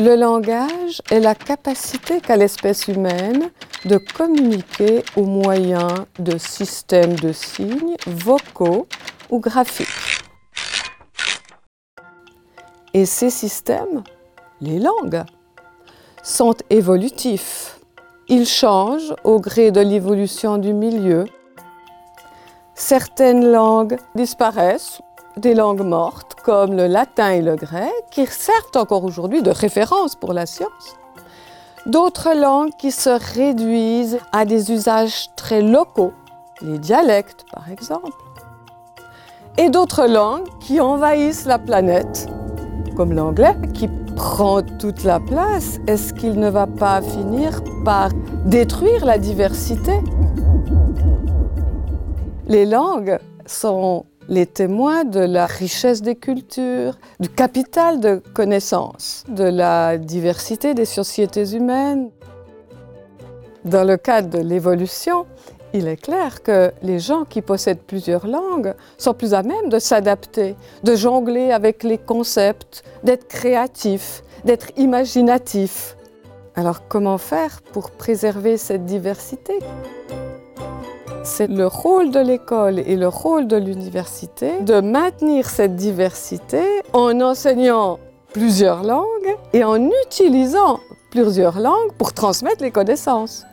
Le langage est la capacité qu'a l'espèce humaine de communiquer au moyen de systèmes de signes vocaux ou graphiques. Et ces systèmes, les langues, sont évolutifs. Ils changent au gré de l'évolution du milieu. Certaines langues disparaissent des langues mortes comme le latin et le grec, qui servent encore aujourd'hui de référence pour la science. D'autres langues qui se réduisent à des usages très locaux, les dialectes par exemple. Et d'autres langues qui envahissent la planète, comme l'anglais qui prend toute la place. Est-ce qu'il ne va pas finir par détruire la diversité? Les langues sont les témoins de la richesse des cultures, du capital de connaissances, de la diversité des sociétés humaines. Dans le cadre de l'évolution, il est clair que les gens qui possèdent plusieurs langues sont plus à même de s'adapter, de jongler avec les concepts, d'être créatifs, d'être imaginatifs. Alors comment faire pour préserver cette diversité? C'est le rôle de l'école et le rôle de l'université de maintenir cette diversité en enseignant plusieurs langues et en utilisant plusieurs langues pour transmettre les connaissances.